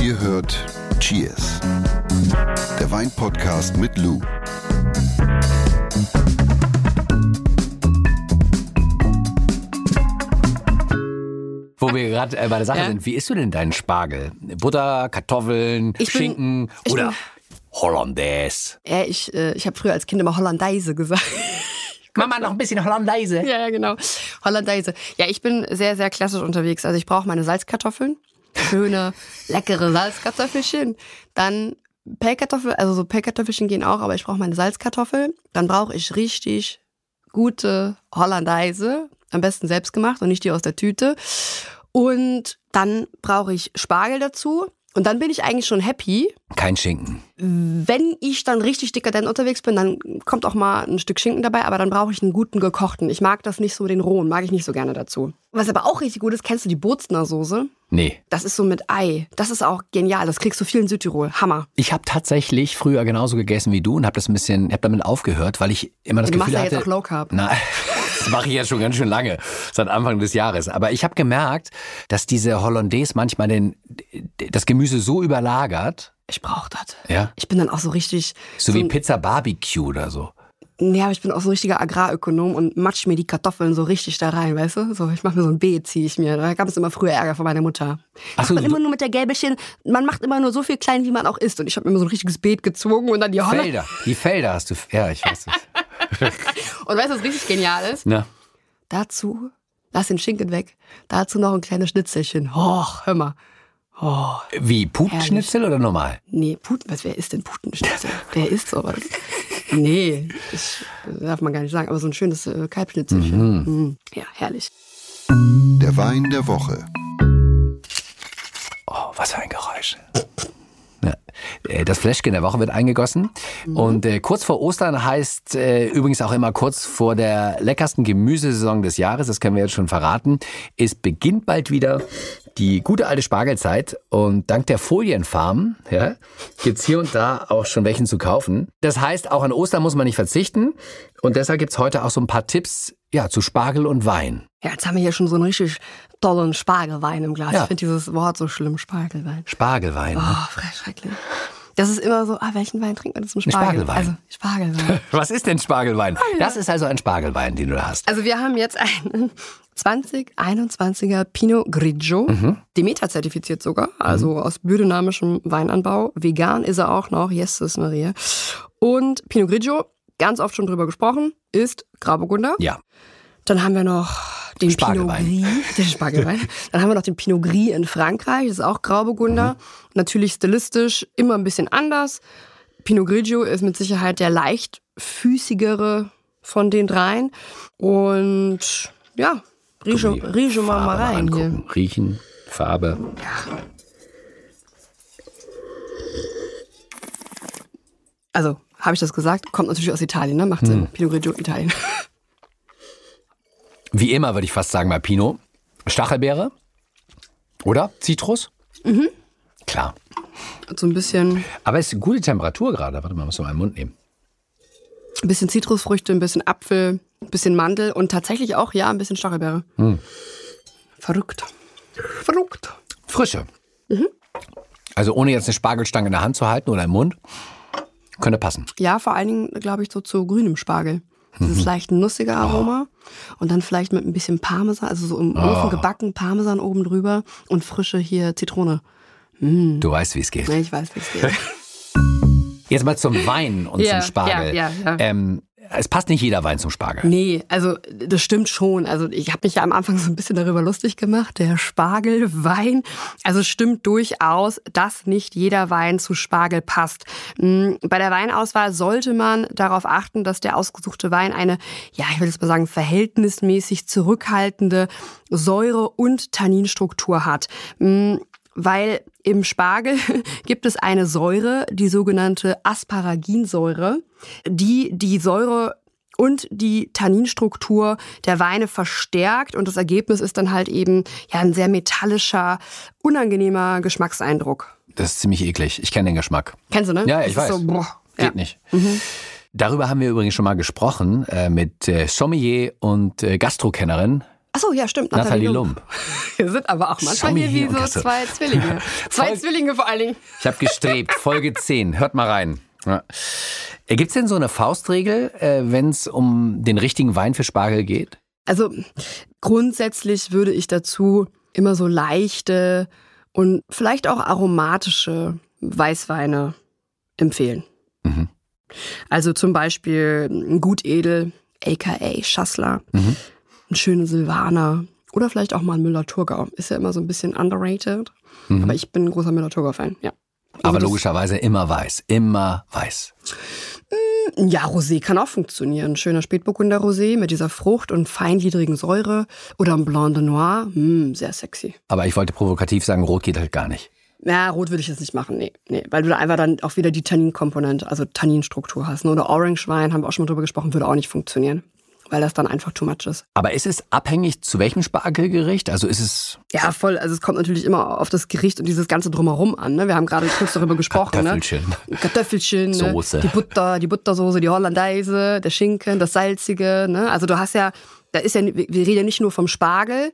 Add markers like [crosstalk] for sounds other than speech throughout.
Ihr hört Cheers, der Weinpodcast mit Lou. Wo wir gerade äh, bei der Sache Ja. sind, wie isst du denn deinen Spargel? Butter, Kartoffeln, Ich bin- Schinken ich oder bin- Hollandaise? Ja, ich, äh, ich habe früher als Kind immer Hollandaise gesagt. [laughs] Mama, noch ein bisschen Hollandaise. ja, ja, genau. Hollandaise. Ja, ich bin sehr, sehr klassisch unterwegs. Also ich brauche meine Salzkartoffeln. Schöne, leckere Salzkartoffelchen. Dann Pellkartoffel, also so Pellkartoffelchen gehen auch, aber ich brauche meine Salzkartoffel. Dann brauche ich richtig gute Hollandaise. Am besten selbst gemacht und nicht die aus der Tüte. Und dann brauche ich Spargel dazu. Und dann bin ich eigentlich schon happy. Kein Schinken. Wenn ich dann richtig dekadent unterwegs bin, dann kommt auch mal ein Stück Schinken dabei, aber dann brauche ich einen guten gekochten. Ich mag das nicht so, den rohen, mag ich nicht so gerne dazu. Was aber auch richtig gut ist, kennst du die Bozner Soße? Nee. Das ist so mit Ei. Das ist auch genial. Das kriegst du viel in Südtirol. Hammer. Ich habe tatsächlich früher genauso gegessen wie du und habe das ein bisschen, hab damit aufgehört, weil ich immer das Du machst Gefühl ja hatte. jetzt auch Low Carb. Na, [laughs] das mache ich ja schon ganz schön lange, seit Anfang des Jahres. Aber ich habe gemerkt, dass diese Hollandaise manchmal den, das Gemüse so überlagert, Ich brauche das. ja, Ich bin dann auch so richtig. so wie ein- Pizza Barbecue oder so. Ja, aber ich bin auch so ein richtiger Agrarökonom und matsch mir die Kartoffeln so richtig da rein, weißt du? So, ich mache mir so ein Beet, ziehe ich mir. Da gab es immer früher Ärger von meiner Mutter. Ach so, man immer nur mit der Gäbelchen, man macht immer nur so viel klein, wie man auch isst. Und ich habe mir immer so ein richtiges Beet gezogen und dann die Holler. Felder, die Felder hast du, ja, ich weiß es. [laughs] Und weißt du, was richtig genial ist? Na, Dazu, lass den Schinken weg, dazu noch ein kleines Schnitzelchen. Och, hör mal. Oh, wie Putenschnitzel oder normal? nee, Puten, was, wer isst denn Putenschnitzel? [laughs] wer isst sowas? Nee, ich, darf man gar nicht sagen, aber so ein schönes äh, Kalbschnitzelchen. Mhm. Ja, herrlich. Der Wein der Woche. Oh, was für ein Geräusch. Äh, Das Fläschchen der Woche wird eingegossen. Und äh, kurz vor Ostern heißt äh, übrigens auch immer kurz vor der leckersten Gemüsesaison des Jahres, das können wir jetzt schon verraten. Es beginnt bald wieder die gute alte Spargelzeit. Und dank der Folienfarmen ja, gibt's hier und da auch schon welchen zu kaufen. Das heißt, auch an Ostern muss man nicht verzichten. Und deshalb gibt's heute auch so ein paar Tipps ja, zu Spargel und Wein. Ja, jetzt haben wir hier schon so einen richtig tollen Spargelwein im Glas. Ja. Ich finde dieses Wort so schlimm, Spargelwein. Spargelwein. ne? Oh, schrecklich. Das ist immer so, ah, welchen Wein trinkt man zum Spargel? Spargelwein. Also, Spargelwein. [laughs] Was ist denn Spargelwein? Das ist also ein Spargelwein, den du da hast. Also wir haben jetzt einen [laughs] 2021er Pinot Grigio, Demeter zertifiziert sogar, also aus biodynamischem Weinanbau. Vegan ist er auch noch, Jesus Maria. Und Pinot Grigio, ganz oft schon drüber gesprochen, ist Grauburgunder. Ja. Dann haben wir noch den Spargelwein. Pinot Gris, den Spargelwein. [laughs] Dann haben wir noch den Pinot Gris in Frankreich, das ist auch Grauburgunder. Natürlich stilistisch immer ein bisschen anders. Pinot Grigio ist mit Sicherheit der leichtfüßigere von den dreien. Und ja, rieche, Guck rieche mal, mal rein hier. Riechen, Farbe. Also, habe ich das gesagt? Kommt natürlich aus Italien, ne? Macht Sinn. Pinot Grigio, Italien. [laughs] Wie immer würde ich fast sagen bei Pinot. Stachelbeere. Oder? Zitrus? Mhm. Klar. so ein bisschen, Aber es ist gute Temperatur gerade. Warte mal, muss mal meinen Mund nehmen. ein bisschen Zitrusfrüchte, ein bisschen Apfel, ein bisschen Mandel und tatsächlich auch, ja, ein bisschen Stachelbeere. Verrückt. Verrückt. Frische. Mhm. Also ohne jetzt eine Spargelstange in der Hand zu halten oder im Mund. Könnte passen. Ja, vor allen Dingen, glaube ich, so zu grünem Spargel. Dieses leicht nussige Aroma. Und dann vielleicht mit ein bisschen Parmesan, also so im Ofen gebacken, Parmesan oben drüber und frische hier Zitrone. Du weißt, wie es geht. Ja, ich weiß, wie es geht. [laughs] [laughs] Jetzt mal zum Wein und Ja, zum Spargel. ja, ja, ja. Ähm, es passt nicht jeder Wein zum Spargel. Nee, also das stimmt schon. Also ich habe mich ja am Anfang so ein bisschen darüber lustig gemacht. Der Spargelwein. Also es stimmt durchaus, dass nicht jeder Wein zu Spargel passt. Mm, Bei der Weinauswahl sollte man darauf achten, dass der ausgesuchte Wein eine, ja, ich will jetzt mal sagen, verhältnismäßig zurückhaltende Säure- und Tanninstruktur hat. Mm, Weil im Spargel [laughs] gibt es eine Säure, die sogenannte Asparaginsäure, die die Säure und die Tanninstruktur der Weine verstärkt und das Ergebnis ist dann halt eben ja ein sehr metallischer, unangenehmer Geschmackseindruck. Das ist ziemlich eklig. Ich kenne den Geschmack. Kennst du, ne? Ja, Das ich ist weiß. So, boah, Geht ja. nicht. Darüber haben wir übrigens schon mal gesprochen äh, mit äh, Sommelier und äh, Gastrokennerin Achso, ja, stimmt. Nathalie, Nathalie Lump. [laughs] Wir sind aber auch manchmal hier wie so zwei Zwillinge. [laughs] Zwei Folge, Zwillinge vor allen Dingen. Ich habe gestrebt. [laughs] Folge 10. Hört mal rein. Ja. Äh, Gibt es denn so eine Faustregel, äh, wenn es um den richtigen Wein für Spargel geht? Also grundsätzlich würde ich dazu immer so leichte und vielleicht auch aromatische Weißweine empfehlen. Mhm. Also zum Beispiel ein Gutedel, aka Schassler, mhm. Ein schöner Silvaner oder vielleicht auch mal ein Müller-Thurgau. Ist ja immer so ein bisschen underrated. Mhm. Aber ich bin ein großer Müller-Thurgau-Fan, ja. Also Aber logischerweise immer weiß, immer weiß. Mm, ja, Rosé kann auch funktionieren. Schöner Spätburgunder Rosé mit dieser Frucht und feingliedrigen Säure oder ein Blanc de Noir, mm, sehr sexy. Aber ich wollte provokativ sagen, Rot geht halt gar nicht. Ja, rot würde ich jetzt nicht machen, nee, nee, weil du da einfach dann auch wieder die Tanninkomponente, also Tanninstruktur hast. Ne? Oder Orange Wein, haben wir auch schon mal drüber gesprochen, würde auch nicht funktionieren weil das dann einfach too much ist. Aber ist es abhängig zu welchem Spargelgericht? Also ist es. Ja, voll. Also es kommt natürlich immer auf das Gericht und dieses ganze Drumherum an. Ne? Wir haben gerade kurz darüber gesprochen. Kartoffelchen. Ne? Kartoffelchen. Soße. Ne? Die Butter, die Buttersoße, die Hollandaise, der Schinken, das Salzige. Ne? Also du hast ja, da ist ja, wir reden ja nicht nur vom Spargel,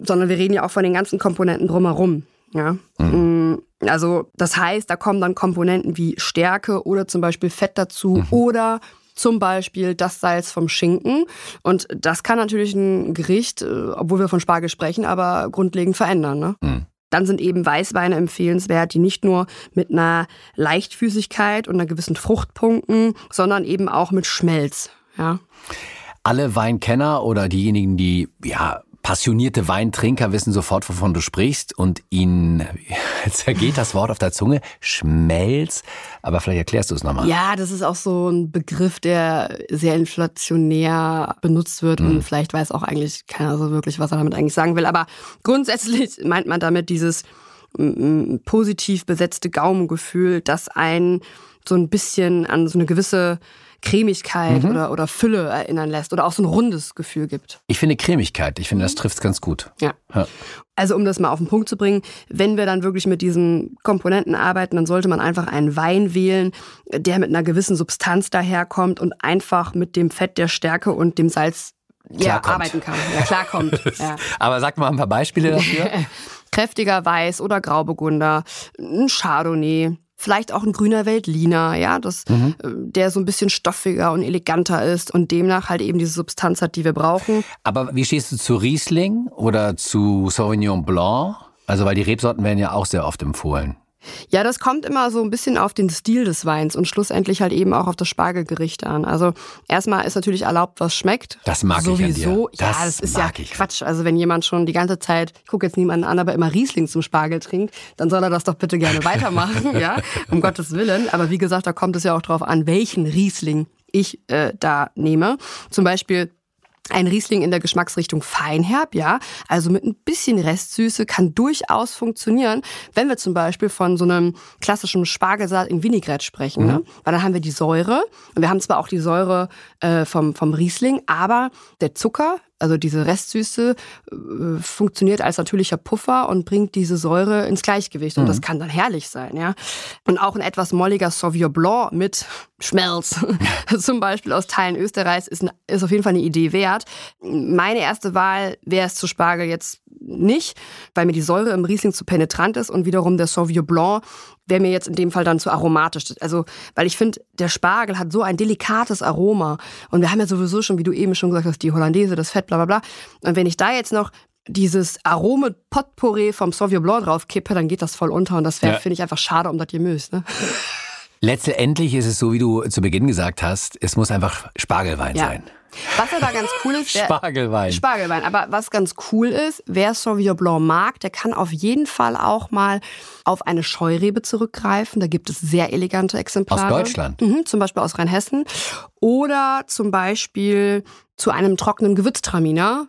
sondern wir reden ja auch von den ganzen Komponenten drumherum. Ja. Mhm. Mm, also das heißt, da kommen dann Komponenten wie Stärke oder zum Beispiel Fett dazu mhm. oder zum Beispiel das Salz vom Schinken. Und das kann natürlich ein Gericht, äh, obwohl wir von Spargel sprechen, aber grundlegend verändern. Ne? Mhm. Dann sind eben Weißweine empfehlenswert, die nicht nur mit einer Leichtfüßigkeit und einer gewissen Fruchtpunkten, sondern eben auch mit Schmelz. Ja. Alle Weinkenner oder diejenigen, die ja Passionierte Weintrinker wissen sofort, wovon du sprichst und ihnen [laughs] zergeht das Wort auf der Zunge, Schmelz. Aber vielleicht erklärst du es nochmal. Ja, das ist auch so ein Begriff, der sehr inflationär benutzt wird mhm. und vielleicht weiß auch eigentlich keiner so wirklich, was er damit eigentlich sagen will. Aber grundsätzlich meint man damit dieses positiv besetzte Gaumengefühl, das einen so ein bisschen an so eine gewisse Cremigkeit mhm. oder, oder Fülle erinnern lässt oder auch so ein rundes Gefühl gibt. Ich finde Cremigkeit, ich finde, das trifft ganz gut. Ja. ja. Also um das mal auf den Punkt zu bringen, wenn wir dann wirklich mit diesen Komponenten arbeiten, dann sollte man einfach einen Wein wählen, der mit einer gewissen Substanz daherkommt und einfach mit dem Fett der Stärke und dem Salz ja, arbeiten kann. Ja, klarkommt. [laughs] ja. Aber sag mal ein paar Beispiele dafür. [laughs] Kräftiger Weiß oder Grauburgunder, ein Chardonnay, vielleicht auch ein grüner Veltliner, ja, das, mhm. Äh, der so ein bisschen stoffiger und eleganter ist und demnach halt eben diese Substanz hat, die wir brauchen. Aber wie stehst du zu Riesling oder zu Sauvignon Blanc? Also, weil die Rebsorten werden ja auch sehr oft empfohlen. Ja, das kommt immer so ein bisschen auf den Stil des Weins und schlussendlich halt eben auch auf das Spargelgericht an. Also erstmal ist natürlich erlaubt, was schmeckt. Das mag Sowieso. ich an dir. Das ja, das ist ja ich. Quatsch. Also wenn jemand schon die ganze Zeit, ich gucke jetzt niemanden an, aber immer Riesling zum Spargel trinkt, dann soll er das doch bitte gerne weitermachen, [laughs] ja, um Gottes Willen. Aber wie gesagt, da kommt es ja auch drauf an, welchen Riesling ich äh, da nehme. Zum Beispiel ein Riesling in der Geschmacksrichtung feinherb, ja, also mit ein bisschen Restsüße kann durchaus funktionieren, wenn wir zum Beispiel von so einem klassischen Spargelsalat in Vinaigrette sprechen, ne? mhm. ne? weil dann haben wir die Säure und wir haben zwar auch die Säure äh, vom, vom Riesling, aber der Zucker also diese Restsüße äh, funktioniert als natürlicher Puffer und bringt diese Säure ins Gleichgewicht. Und mhm. das kann dann herrlich sein, ja. Und auch ein etwas molliger Sauvignon Blanc mit Schmelz, [laughs] zum Beispiel aus Teilen Österreichs, ist, ein, ist auf jeden Fall eine Idee wert. Meine erste Wahl wäre es zu Spargel jetzt nicht, weil mir die Säure im Riesling zu penetrant ist und wiederum der Sauvignon Blanc wäre mir jetzt in dem Fall dann zu aromatisch. Also, weil ich finde, der Spargel hat so ein delikates Aroma. Und wir haben ja sowieso schon, wie du eben schon gesagt hast, die Hollandaise, das Fett, bla bla bla. Und wenn ich da jetzt noch dieses Arome Potpourri vom Sauvignon Blanc drauf kippe, dann geht das voll unter. Und das wäre, ja. finde ich, einfach schade um das Gemüse. Ne? Letztendlich ist es so, wie du zu Beginn gesagt hast, es muss einfach Spargelwein ja. sein. Was aber ganz cool ist, wer, Spargelwein. Spargelwein. Aber was ganz cool ist, wer Sauvignon Blanc mag, der kann auf jeden Fall auch mal auf eine Scheurebe zurückgreifen. Da gibt es sehr elegante Exemplare. Aus Deutschland? Mhm, zum Beispiel aus Rheinhessen. Oder zum Beispiel zu einem trockenen Gewürztraminer.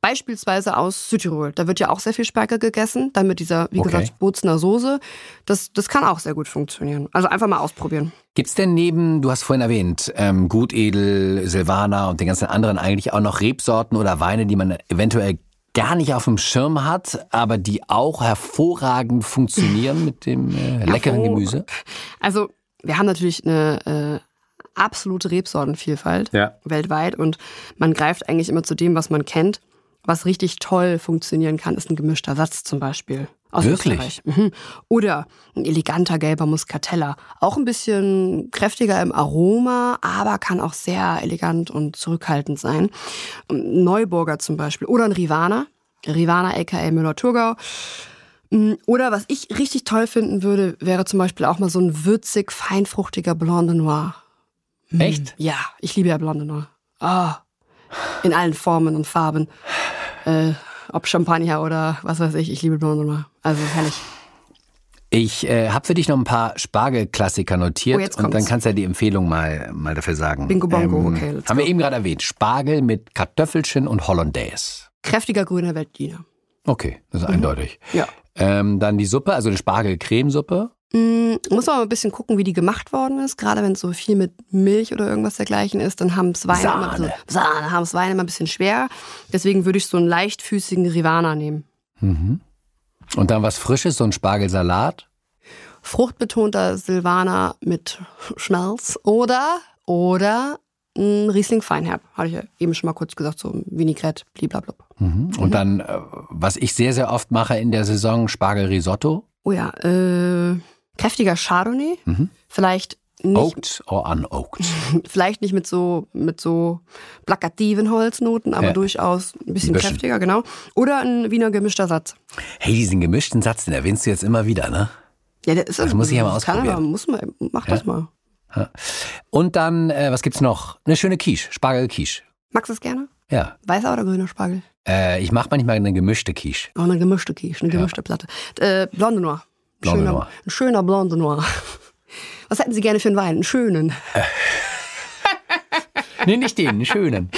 Beispielsweise aus Südtirol. Da wird ja auch sehr viel Spargel gegessen, dann mit dieser, wie okay. gesagt, Bozner Soße. Das, das kann auch sehr gut funktionieren. Also einfach mal ausprobieren. Gibt's denn neben, du hast vorhin erwähnt, ähm, Gutedel, Silvaner und den ganzen anderen eigentlich auch noch Rebsorten oder Weine, die man eventuell gar nicht auf dem Schirm hat, aber die auch hervorragend funktionieren mit dem äh, leckeren Gemüse? Also wir haben natürlich eine äh, absolute Rebsortenvielfalt ja. weltweit und man greift eigentlich immer zu dem, was man kennt Was richtig toll funktionieren kann, ist ein gemischter Satz zum Beispiel. Aus Wirklich? Österreich. Mhm. Oder ein eleganter gelber Muscatella. Auch ein bisschen kräftiger im Aroma, aber kann auch sehr elegant und zurückhaltend sein. Ein Neuburger zum Beispiel. Oder ein Rivana. Rivana aka Müller-Thurgau. Mm, Oder was ich richtig toll finden würde, wäre zum Beispiel auch mal so ein würzig, feinfruchtiger Blonde Noir. Echt? Ja, ich liebe ja Blonde Noir. Ah, in allen Formen und Farben. Äh, ob Champagner oder was weiß ich, ich liebe Noir. Also herrlich. Ich äh, habe für dich noch ein paar Spargelklassiker notiert Oh, und dann kannst du ja die Empfehlung mal, mal dafür sagen. Ähm, Bingo Bongo, okay, let's Haben wir eben gerade erwähnt. Spargel mit Kartoffelchen und Hollandaise. Kräftiger grüner Veltliner. Okay, das Mhm. ist eindeutig. Ja. Ähm, dann die Suppe, also eine Spargel-Cremesuppe. Mm, muss man aber ein bisschen gucken, wie die gemacht worden ist. Gerade wenn es so viel mit Milch oder irgendwas dergleichen ist, dann haben es Weine immer, so, Sahne, es Weine immer ein bisschen schwer. Deswegen würde ich so einen leichtfüßigen Rivana nehmen. Und dann was Frisches, so ein Spargelsalat. Fruchtbetonter Silvaner mit Schmelz oder, oder ein Riesling Feinherb. Hatte ich ja eben schon mal kurz gesagt, so ein Vinaigrette, blablabla. Mhm. Und dann, äh, was ich sehr, sehr oft mache in der Saison, Spargelrisotto. Oh ja, äh, kräftiger Chardonnay. Vielleicht nicht, Oaked or unoaked. [laughs] vielleicht nicht mit so, mit so plakativen Holznoten, aber Ja. durchaus ein bisschen Ein bisschen. kräftiger, genau. Oder ein Wiener gemischter Satz. Hey, diesen gemischten Satz, den erwähnst du jetzt immer wieder, ne? Ja, der ist Das muss ich ja mal kann ausprobieren. aber, muss man, mach das mal. Und dann, äh, was gibt's noch? Eine schöne Quiche, Spargel-Quiche. Magst du es gerne? Ja. Weißer oder grüner Spargel? Äh, ich mache manchmal eine gemischte Quiche. Oh, eine gemischte Quiche, eine gemischte Platte. Äh, Blonde Noir. Ein Blonde schöner, Noir. Ein schöner Blonde Noir. Was hätten Sie gerne für einen Wein? Einen schönen. [laughs] Nee, nicht den, einen schönen.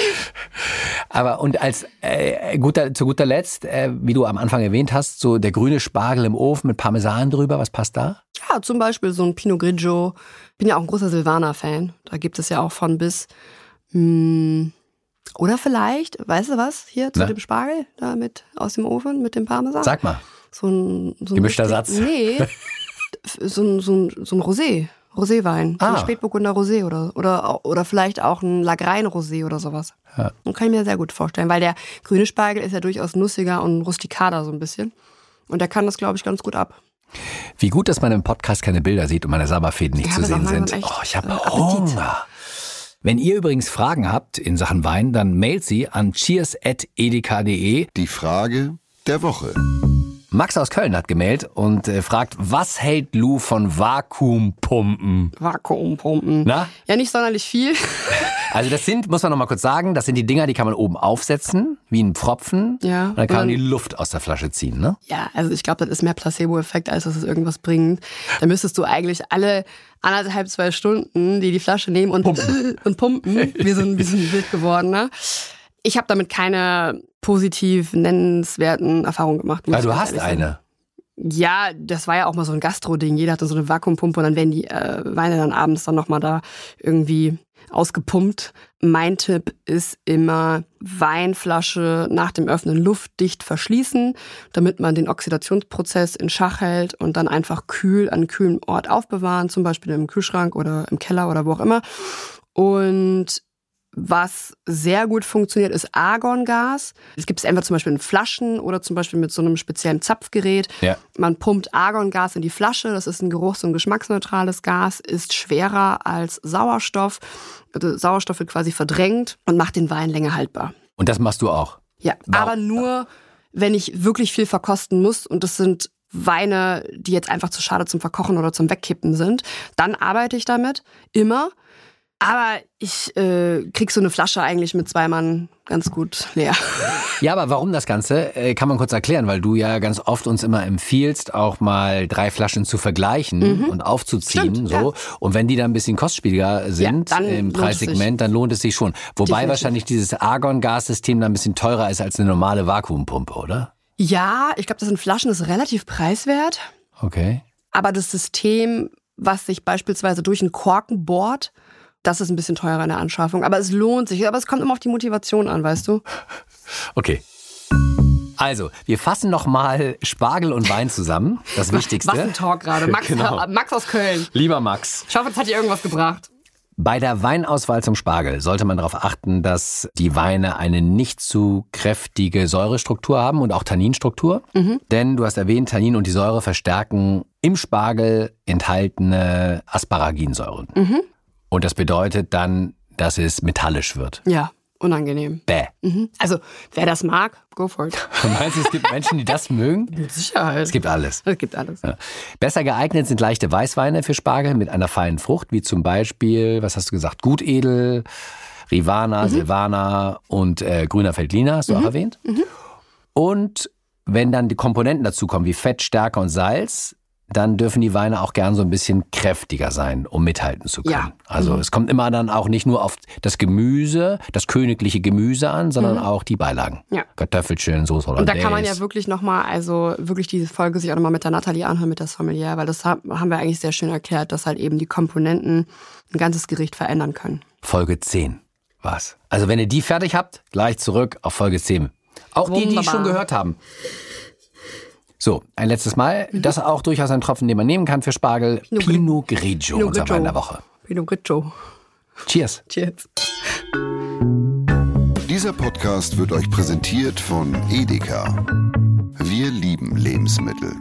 Aber und als äh, guter, zu guter Letzt, äh, wie du am Anfang erwähnt hast, so der grüne Spargel im Ofen mit Parmesan drüber, was passt da? Ja, zum Beispiel so ein Pinot Grigio. Bin ja auch ein großer Silvaner-Fan. Da gibt es ja auch von bis. Hm, oder vielleicht, weißt du was, hier zu Na? dem Spargel, da mit aus dem Ofen, mit dem Parmesan. Sag mal. So ein, so ein Gemischter richtig- Satz. Nee, [laughs] so ein, so ein, so ein Rosé. Roséwein. So Ah. ein Spätburgunder Rosé oder, oder, oder vielleicht auch ein Lagrein Rosé oder sowas. Ja. Und kann ich mir sehr gut vorstellen, weil der grüne Spargel ist ja durchaus nussiger und rustikader so ein bisschen. Und der kann das, glaube ich, ganz gut ab. Wie gut, dass man im Podcast keine Bilder sieht und meine Sabberfäden nicht Ja, zu sehen sind. Oh, ich habe äh, Appetit. Hunger. Wenn ihr übrigens Fragen habt in Sachen Wein, dann mailt sie an cheers.edeka.de. Die Frage der Woche. Max aus Köln hat gemailt und äh, fragt, was hält Lou von Vakuumpumpen? Vakuumpumpen. Na? Ja, nicht sonderlich viel. [laughs] Also das sind, muss man noch mal kurz sagen, das sind die Dinger, die kann man oben aufsetzen, wie ein Pfropfen. Ja. Und dann kann man Und die Luft aus der Flasche ziehen, ne? Ja, also ich glaube, das ist mehr Placebo-Effekt, als dass es irgendwas bringt. Da müsstest du eigentlich alle anderthalb, zwei Stunden die die Flasche nehmen und pumpen, [laughs] und pumpen wie, so ein, wie so ein wild gewordener. Ich habe damit keine positiv nennenswerten Erfahrungen gemacht. Also ich du hast eine. Ja, das war ja auch mal so ein Gastro-Ding. Jeder hatte so eine Vakuumpumpe und dann werden die äh, Weine dann abends dann nochmal da irgendwie ausgepumpt. Mein Tipp ist immer Weinflasche nach dem Öffnen luftdicht verschließen, damit man den Oxidationsprozess in Schach hält und dann einfach kühl an einem kühlen Ort aufbewahren, zum Beispiel im Kühlschrank oder im Keller oder wo auch immer. Und was sehr gut funktioniert, ist Argongas. Es gibt es entweder zum Beispiel in Flaschen oder zum Beispiel mit so einem speziellen Zapfgerät. Ja. Man pumpt Argongas in die Flasche. Das ist ein geruchs- und geschmacksneutrales Gas, ist schwerer als Sauerstoff. Also Sauerstoff wird quasi verdrängt und macht den Wein länger haltbar. Und das machst du auch. Ja, Wow. aber nur, wenn ich wirklich viel verkosten muss und das sind Weine, die jetzt einfach zu schade zum Verkochen oder zum Wegkippen sind, dann arbeite ich damit immer. Aber ich äh, krieg so eine Flasche eigentlich mit zwei Mann ganz gut leer. [laughs] Ja, aber warum das Ganze, äh, kann man kurz erklären, weil du ja ganz oft uns immer empfiehlst, auch mal drei Flaschen zu vergleichen und aufzuziehen. Mhm. Stimmt, so. Und wenn die dann ein bisschen kostspieliger sind dann im Preissegment, dann lohnt es sich schon. Wobei Definitiv. wahrscheinlich dieses Argon-Gassystem dann ein bisschen teurer ist als eine normale Vakuumpumpe, oder? Ja, ich glaube, das sind Flaschen, das ist relativ preiswert. Okay. Aber das System, was sich beispielsweise durch einen Korken bohrt, das ist ein bisschen teurer in der Anschaffung. Aber es lohnt sich. Aber es kommt immer auf die Motivation an, weißt du? Okay. Also, wir fassen nochmal Spargel und Wein zusammen. Das Wichtigste. Was ein Talk gerade. Max, Genau. Max aus Köln. Lieber Max, Ich hoffe, es hat dir irgendwas gebracht. Bei der Weinauswahl zum Spargel sollte man darauf achten, dass die Weine eine nicht zu kräftige Säurestruktur haben und auch Tanninstruktur. Mhm. Denn du hast erwähnt, Tannin und die Säure verstärken im Spargel enthaltene Asparaginsäuren. Mhm. Und das bedeutet dann, dass es metallisch wird. Ja, unangenehm. Bäh. Mhm. Also, wer das mag, go for it. [laughs] Du meinst, es gibt Menschen, die das mögen? [laughs] Mit Sicherheit. Es gibt alles. Es gibt alles. Ja. Besser geeignet sind leichte Weißweine für Spargel mit einer feinen Frucht, wie zum Beispiel, was hast du gesagt, Gutedel, Rivana, mhm. Silvana und äh, grüner Feldliner, hast du mhm. auch erwähnt. Mhm. Und wenn dann die Komponenten dazu kommen, wie Fett, Stärke und Salz, dann dürfen die Weine auch gern so ein bisschen kräftiger sein, um mithalten zu können. Ja. Also mhm. es kommt immer dann auch nicht nur auf das Gemüse, das königliche Gemüse an, sondern mhm. auch die Beilagen. Ja. Kartoffelchen, Soße Hollandaise. Und da kann man ja wirklich nochmal, also wirklich diese Folge sich auch nochmal mit der Nathalie anhören, mit der Sommelier, weil das haben wir eigentlich sehr schön erklärt, dass halt eben die Komponenten ein ganzes Gericht verändern können. Folge 10 war's. Also wenn ihr die fertig habt, gleich zurück auf Folge 10. Auch Wunderbar. die, die schon gehört haben. So, ein letztes Mal. Mhm. Das ist auch durchaus ein Tropfen, den man nehmen kann für Spargel. Pinot, Pinot Grigio, Pinot unser Wein der Woche. Pinot Grigio. Cheers. Cheers. Dieser Podcast wird euch präsentiert von Edeka. Wir lieben Lebensmittel.